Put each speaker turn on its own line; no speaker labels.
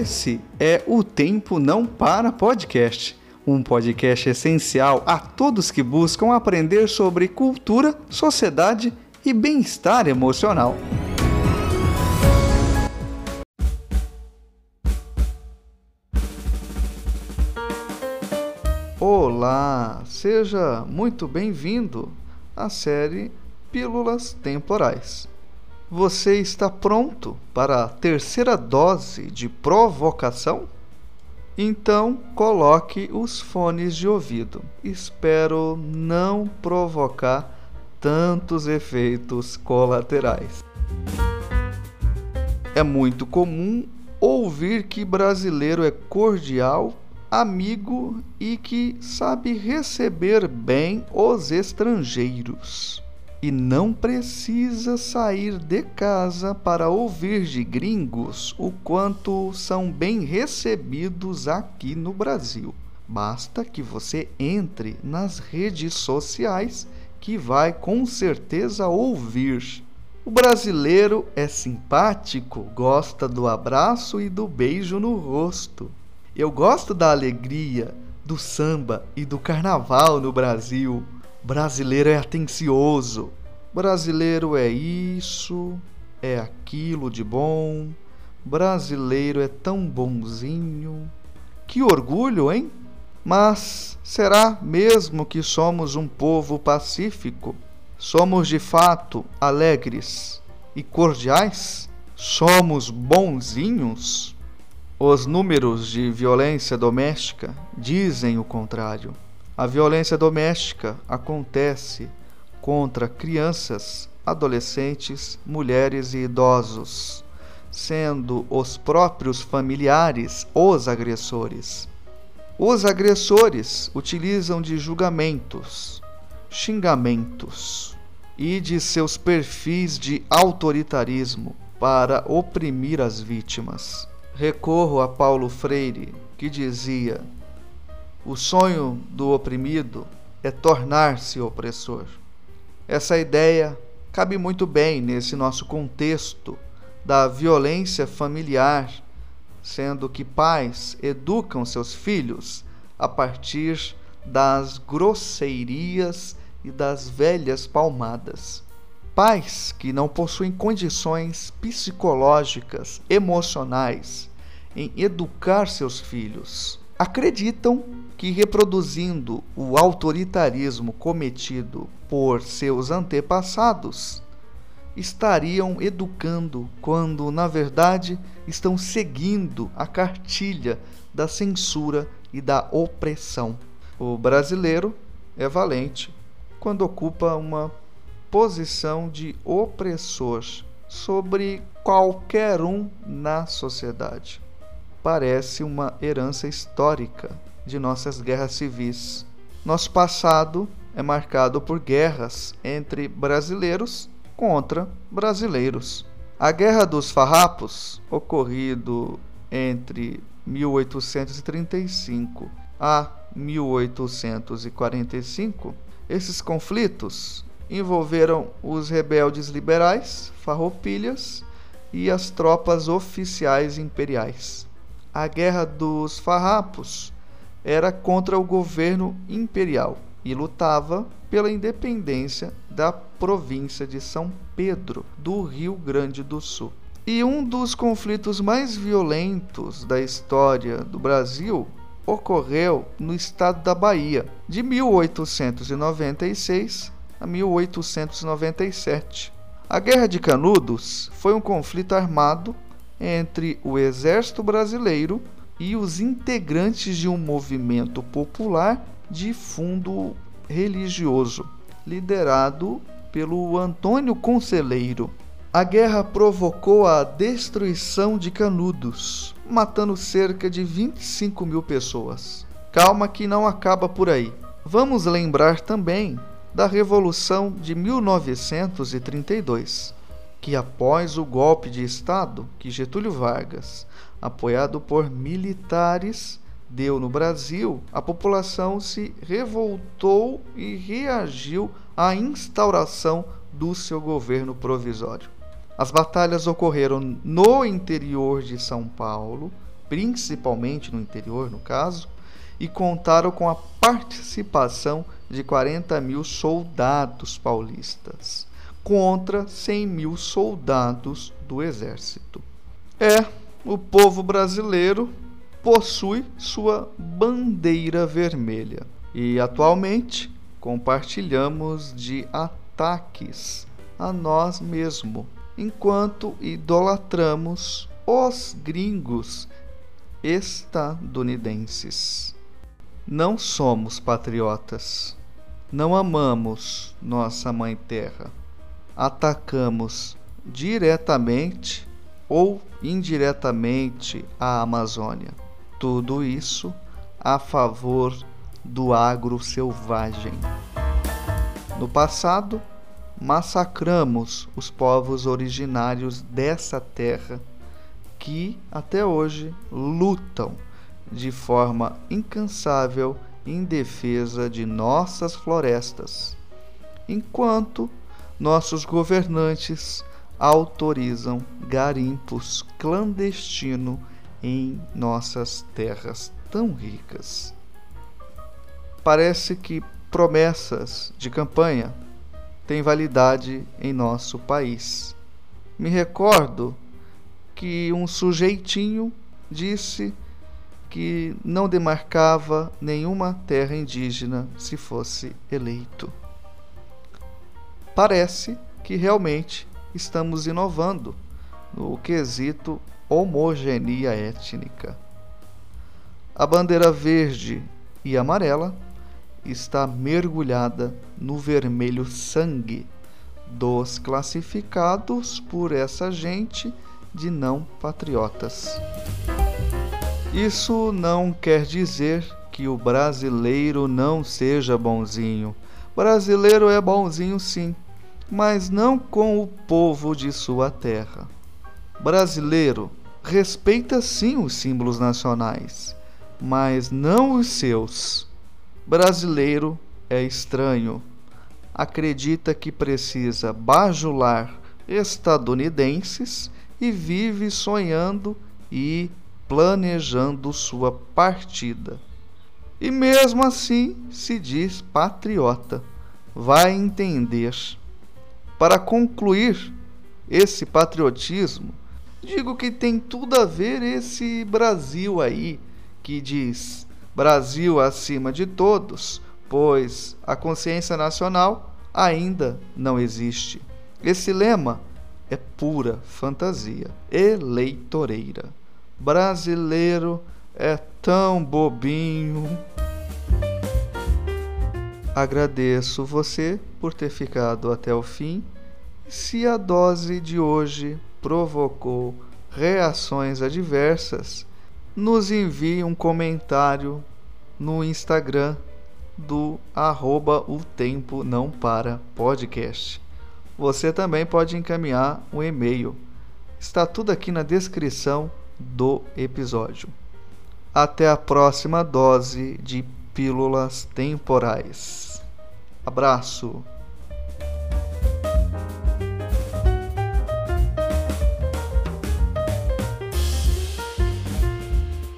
Esse é o Tempo Não Para Podcast, um podcast essencial a todos que buscam aprender sobre cultura, sociedade e bem-estar emocional. Olá, seja muito bem-vindo à série Pílulas Temporais. Você está pronto para a terceira dose de provocação? Então coloque os fones de ouvido. Espero não provocar tantos efeitos colaterais. É muito comum ouvir que brasileiro é cordial, amigo e que sabe receber bem os estrangeiros e não precisa sair de casa para ouvir de gringos o quanto são bem recebidos aqui no Brasil. Basta que você entre nas redes sociais que vai com certeza ouvir. O brasileiro é simpático, gosta do abraço e do beijo no rosto. Eu gosto da alegria, do samba e do carnaval no Brasil. Brasileiro é atencioso. Brasileiro é isso, é aquilo de bom. Brasileiro é tão bonzinho. Que orgulho, hein? Mas será mesmo que somos um povo pacífico? Somos de fato alegres e cordiais? Somos bonzinhos? Os números de violência doméstica dizem o contrário. A violência doméstica acontece contra crianças, adolescentes, mulheres e idosos, sendo os próprios familiares os agressores. Os agressores utilizam de julgamentos, xingamentos e de seus perfis de autoritarismo para oprimir as vítimas. Recorro a Paulo Freire, que dizia: o sonho do oprimido é tornar-se opressor. Essa ideia cabe muito bem nesse nosso contexto da violência familiar, sendo que pais educam seus filhos a partir das grosseirias e das velhas palmadas. Pais que não possuem condições psicológicas, emocionais em educar seus filhos acreditam que reproduzindo o autoritarismo cometido por seus antepassados, estariam educando quando, na verdade, estão seguindo a cartilha da censura e da opressão. O brasileiro é valente quando ocupa uma posição de opressor sobre qualquer um na sociedade parece uma herança histórica de nossas guerras civis. Nosso passado é marcado por guerras entre brasileiros contra brasileiros. A Guerra dos Farrapos, ocorrido entre 1835 a 1845, esses conflitos envolveram os rebeldes liberais, farroupilhas e as tropas oficiais imperiais a Guerra dos Farrapos era contra o governo imperial e lutava pela independência da província de São Pedro, do Rio Grande do Sul. E um dos conflitos mais violentos da história do Brasil ocorreu no estado da Bahia, de 1896 a 1897. A Guerra de Canudos foi um conflito armado entre o exército brasileiro e os integrantes de um movimento popular de fundo religioso, liderado pelo Antônio Conselheiro. A guerra provocou a destruição de Canudos, matando cerca de 25 mil pessoas. Calma que não acaba por aí. Vamos lembrar também da Revolução de 1932 que após o golpe de Estado que Getúlio Vargas, apoiado por militares, deu no Brasil, a população se revoltou e reagiu à instauração do seu governo provisório. As batalhas ocorreram no interior de São Paulo, principalmente no interior, no caso, e contaram com a participação de 40 mil soldados paulistas contra 100 mil soldados do exército. É, o povo brasileiro possui sua bandeira vermelha e atualmente compartilhamos de ataques a nós mesmos, enquanto idolatramos os gringos estadunidenses. Não somos patriotas, não amamos nossa mãe terra, atacamos diretamente ou indiretamente a Amazônia. Tudo isso a favor do agro selvagem. No passado, massacramos os povos originários dessa terra que até hoje lutam de forma incansável em defesa de nossas florestas, enquanto nossos governantes autorizam garimpos clandestinos em nossas terras tão ricas. Parece que promessas de campanha têm validade em nosso país. Me recordo que um sujeitinho disse que não demarcava nenhuma terra indígena se fosse eleito. Parece que realmente estamos inovando no quesito homogeneia étnica. A bandeira verde e amarela está mergulhada no vermelho sangue dos classificados por essa gente de não patriotas. Isso não quer dizer que o brasileiro não seja bonzinho. Brasileiro é bonzinho sim, mas não com o povo de sua terra. Brasileiro respeita sim os símbolos nacionais, mas não os seus. Brasileiro é estranho. Acredita que precisa bajular estadunidenses e vive sonhando e planejando sua partida. E mesmo assim se diz patriota. Vai entender. Para concluir esse patriotismo, digo que tem tudo a ver esse Brasil aí que diz Brasil acima de todos, pois a consciência nacional ainda não existe. Esse lema é pura fantasia eleitoreira brasileiro é tão bobinho. Agradeço você por ter ficado até o fim. Se a dose de hoje provocou reações adversas, nos envie um comentário no Instagram do arroba o tempo não para podcast. Você também pode encaminhar um e-mail. Está tudo aqui na descrição do episódio. Até a próxima dose de pílulas temporais. Abraço!